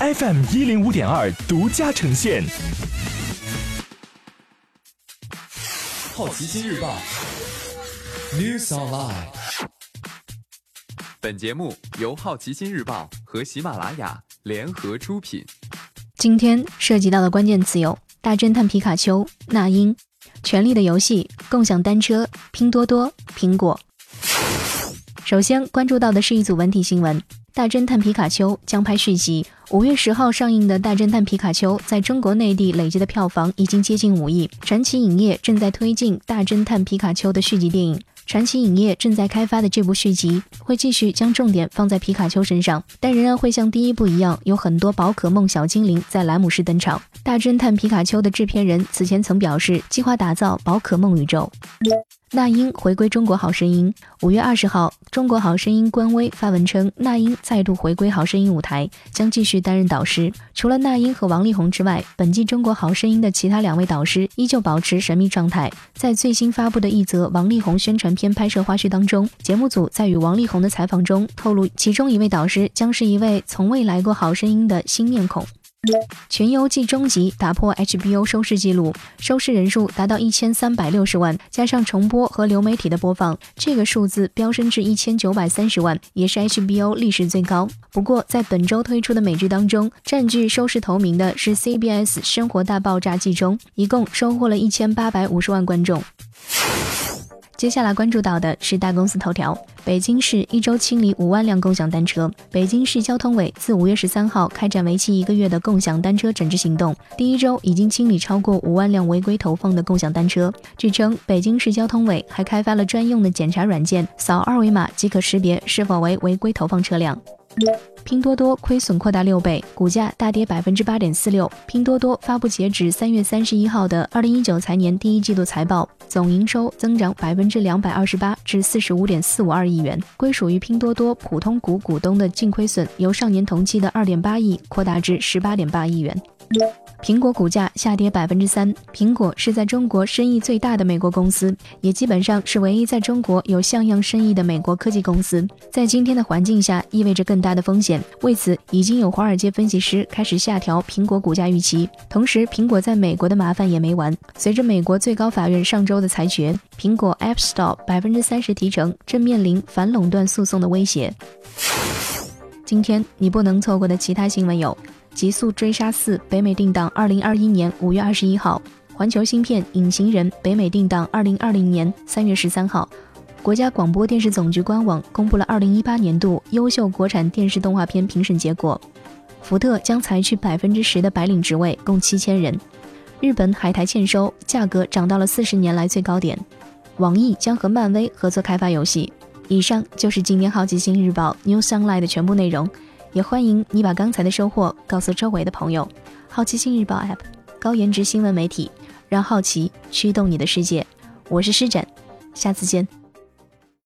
FM 一零五点二独家呈现。好奇心日报，News Online。本节目由好奇心日报和喜马拉雅联合出品。今天涉及到的关键词有：大侦探皮卡丘、那英、权力的游戏、共享单车、拼多多、苹果。首先关注到的是一组文体新闻。大侦探皮卡丘将拍续集。五月十号上映的《大侦探皮卡丘》在中国内地累计的票房已经接近五亿。传奇影业正在推进《大侦探皮卡丘》的续集电影。传奇影业正在开发的这部续集会继续将重点放在皮卡丘身上，但仍然会像第一部一样，有很多宝可梦小精灵在莱姆市登场。《大侦探皮卡丘》的制片人此前曾表示，计划打造宝可梦宇宙。那英回归《中国好声音》。五月二十号，《中国好声音》官微发文称，那英再度回归《好声音》舞台，将继续担任导师。除了那英和王力宏之外，本季《中国好声音》的其他两位导师依旧保持神秘状态。在最新发布的一则王力宏宣传片拍摄花絮当中，节目组在与王力宏的采访中透露，其中一位导师将是一位从未来过《好声音》的新面孔。《群游记》终极打破 HBO 收视纪录，收视人数达到一千三百六十万，加上重播和流媒体的播放，这个数字飙升至一千九百三十万，也是 HBO 历史最高。不过，在本周推出的美剧当中，占据收视头名的是 CBS《生活大爆炸》季中，一共收获了一千八百五十万观众。接下来关注到的是大公司头条：北京市一周清理五万辆共享单车。北京市交通委自五月十三号开展为期一个月的共享单车整治行动，第一周已经清理超过五万辆违规投放的共享单车。据称，北京市交通委还开发了专用的检查软件，扫二维码即可识别是否为违规投放车辆。拼多多亏损扩大六倍，股价大跌百分之八点四六。拼多多发布截止三月三十一号的二零一九财年第一季度财报，总营收增长百分之两百二十八至四十五点四五二亿元，归属于拼多多普通股股东的净亏损由上年同期的二点八亿扩大至十八点八亿元。苹果股价下跌百分之三。苹果是在中国生意最大的美国公司，也基本上是唯一在中国有像样生意的美国科技公司。在今天的环境下，意味着更大的风险。为此，已经有华尔街分析师开始下调苹果股价预期。同时，苹果在美国的麻烦也没完。随着美国最高法院上周的裁决，苹果 App Store 百分之三十提成正面临反垄断诉讼的威胁。今天你不能错过的其他新闻有。《极速追杀四》北美定档二零二一年五月二十一号，《环球芯片隐形人》北美定档二零二零年三月十三号。国家广播电视总局官网公布了二零一八年度优秀国产电视动画片评审结果。福特将裁去百分之十的白领职位，共七千人。日本海苔欠收，价格涨到了四十年来最高点。网易将和漫威合作开发游戏。以上就是今天好奇心日报 New Sunlight 的全部内容。也欢迎你把刚才的收获告诉周围的朋友。好奇心日报 App，高颜值新闻媒体，让好奇驱动你的世界。我是施展，下次见。